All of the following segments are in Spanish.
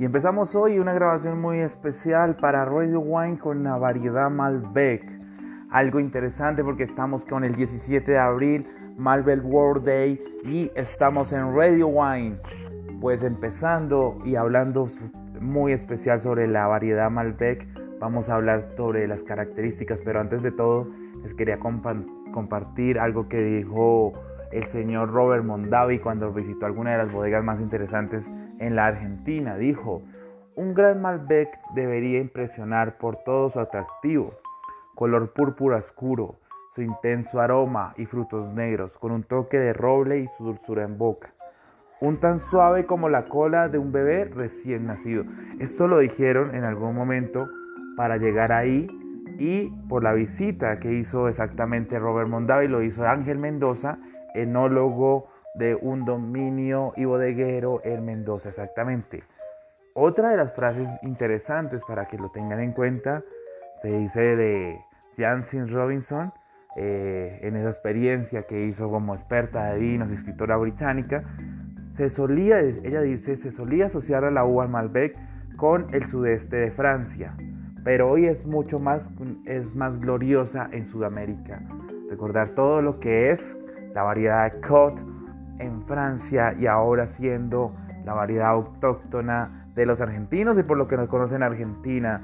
Y empezamos hoy una grabación muy especial para Radio Wine con la variedad Malbec. Algo interesante porque estamos con el 17 de abril, Malbec World Day, y estamos en Radio Wine. Pues empezando y hablando muy especial sobre la variedad Malbec, vamos a hablar sobre las características, pero antes de todo les quería compartir algo que dijo el señor Robert Mondavi cuando visitó alguna de las bodegas más interesantes en la Argentina. Dijo, un gran Malbec debería impresionar por todo su atractivo, color púrpura oscuro, su intenso aroma y frutos negros, con un toque de roble y su dulzura en boca. Un tan suave como la cola de un bebé recién nacido. Esto lo dijeron en algún momento para llegar ahí y por la visita que hizo exactamente Robert Mondavi, lo hizo Ángel Mendoza enólogo de un dominio y bodeguero en Mendoza, exactamente. Otra de las frases interesantes para que lo tengan en cuenta se dice de Jansen Robinson eh, en esa experiencia que hizo como experta de vinos, escritora británica. Se solía, ella dice, se solía asociar a la uva Malbec con el sudeste de Francia, pero hoy es mucho más, es más gloriosa en Sudamérica. Recordar todo lo que es la variedad Côte en Francia y ahora siendo la variedad autóctona de los argentinos y por lo que nos conocen Argentina.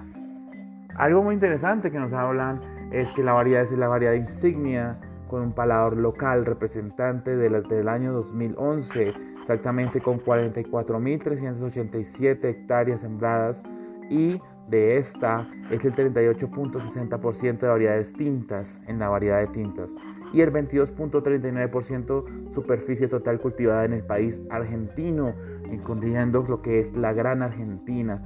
Algo muy interesante que nos hablan es que la variedad es la variedad insignia con un palador local representante de del año 2011, exactamente con 44.387 hectáreas sembradas y de esta es el 38.60% de variedades tintas en la variedad de tintas y el 22.39% superficie total cultivada en el país argentino, incluyendo lo que es la gran Argentina.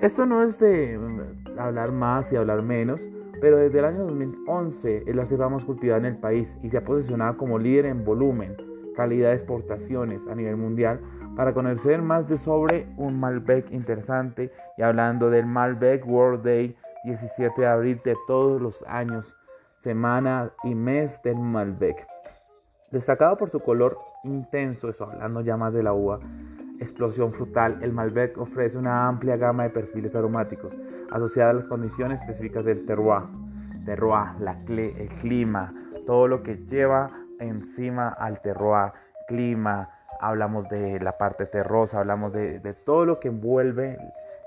Esto no es de mm, hablar más y hablar menos, pero desde el año 2011 es la cepa más cultivada en el país y se ha posicionado como líder en volumen, calidad de exportaciones a nivel mundial para conocer más de sobre un Malbec interesante y hablando del Malbec World Day 17 de abril de todos los años semana y mes del Malbec. Destacado por su color intenso, eso hablando ya más de la uva, explosión frutal, el Malbec ofrece una amplia gama de perfiles aromáticos asociada a las condiciones específicas del terroir, terroir la el clima, todo lo que lleva encima al terroir, clima, hablamos de la parte terrosa, hablamos de, de todo lo que envuelve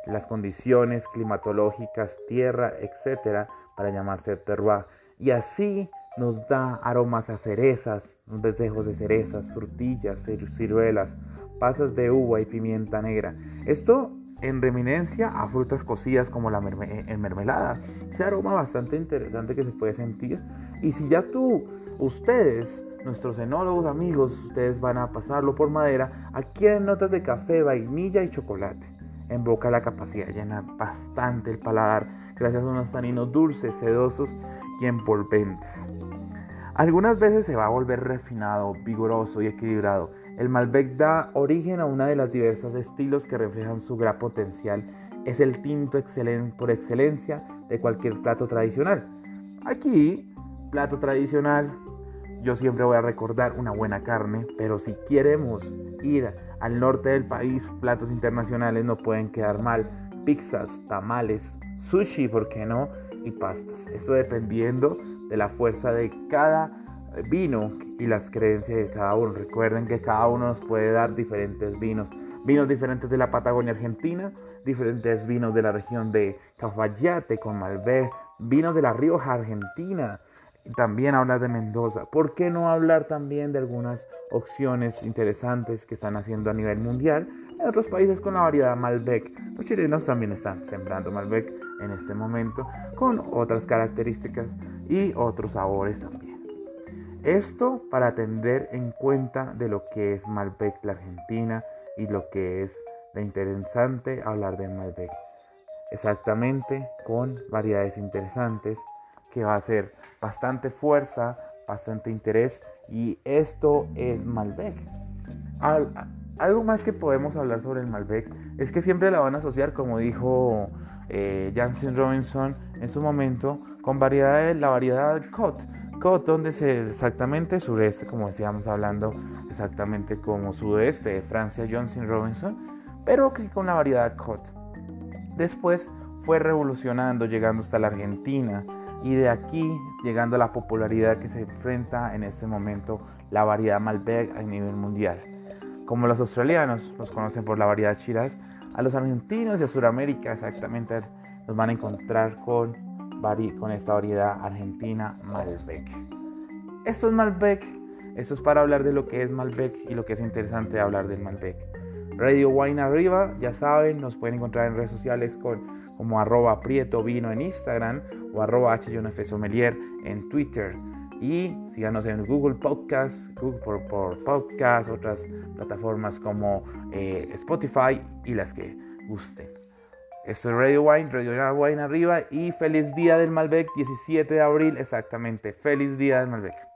las condiciones climatológicas, tierra, etcétera, para llamarse terroir y así nos da aromas a cerezas, desejos de cerezas, frutillas, ciruelas, pasas de uva y pimienta negra. Esto en reminencia a frutas cocidas como la en mermelada. Ese aroma bastante interesante que se puede sentir. Y si ya tú, ustedes, nuestros enólogos amigos, ustedes van a pasarlo por madera, hay notas de café, vainilla y chocolate. En boca la capacidad llena bastante el paladar gracias a unos taninos dulces, sedosos y envolventes. Algunas veces se va a volver refinado, vigoroso y equilibrado. El Malbec da origen a una de las diversas estilos que reflejan su gran potencial. Es el tinto por excelencia de cualquier plato tradicional. Aquí, plato tradicional, yo siempre voy a recordar una buena carne, pero si queremos ir al norte del país, platos internacionales no pueden quedar mal. Pizzas, tamales, sushi, ¿por qué no? y pastas. Esto dependiendo de la fuerza de cada vino y las creencias de cada uno. Recuerden que cada uno nos puede dar diferentes vinos. Vinos diferentes de la Patagonia Argentina, diferentes vinos de la región de Cafayate con Malbec, vinos de la Rioja Argentina, también hablar de Mendoza. ¿Por qué no hablar también de algunas opciones interesantes que están haciendo a nivel mundial en otros países con la variedad Malbec? Los chilenos también están sembrando Malbec en este momento con otras características y otros sabores también. Esto para tener en cuenta de lo que es Malbec la Argentina y lo que es de interesante hablar de Malbec. Exactamente con variedades interesantes que va a ser bastante fuerza, bastante interés y esto es Malbec. Algo más que podemos hablar sobre el Malbec es que siempre la van a asociar, como dijo eh, Robinson en su momento con variedades, la variedad Cot. Cot, donde se exactamente sureste, como decíamos hablando exactamente como sudeste de Francia, Jansen Robinson, pero que con la variedad Cot. Después fue revolucionando, llegando hasta la Argentina y de aquí llegando a la popularidad que se enfrenta en este momento la variedad Malbec a nivel mundial. Como los australianos los conocen por la variedad Shiraz, a los argentinos y a Sudamérica exactamente nos van a encontrar con, con esta variedad argentina Malbec. Esto es Malbec, esto es para hablar de lo que es Malbec y lo que es interesante hablar del Malbec. Radio Wine Arriba, ya saben, nos pueden encontrar en redes sociales con, como arroba prieto vino en Instagram o arroba Sommelier en Twitter. Y síganos en Google Podcast, Google por, Podcast, otras plataformas como eh, Spotify y las que gusten. Esto es Radio Wine, Radio Wine arriba y feliz día del Malbec, 17 de abril, exactamente, feliz día del Malbec.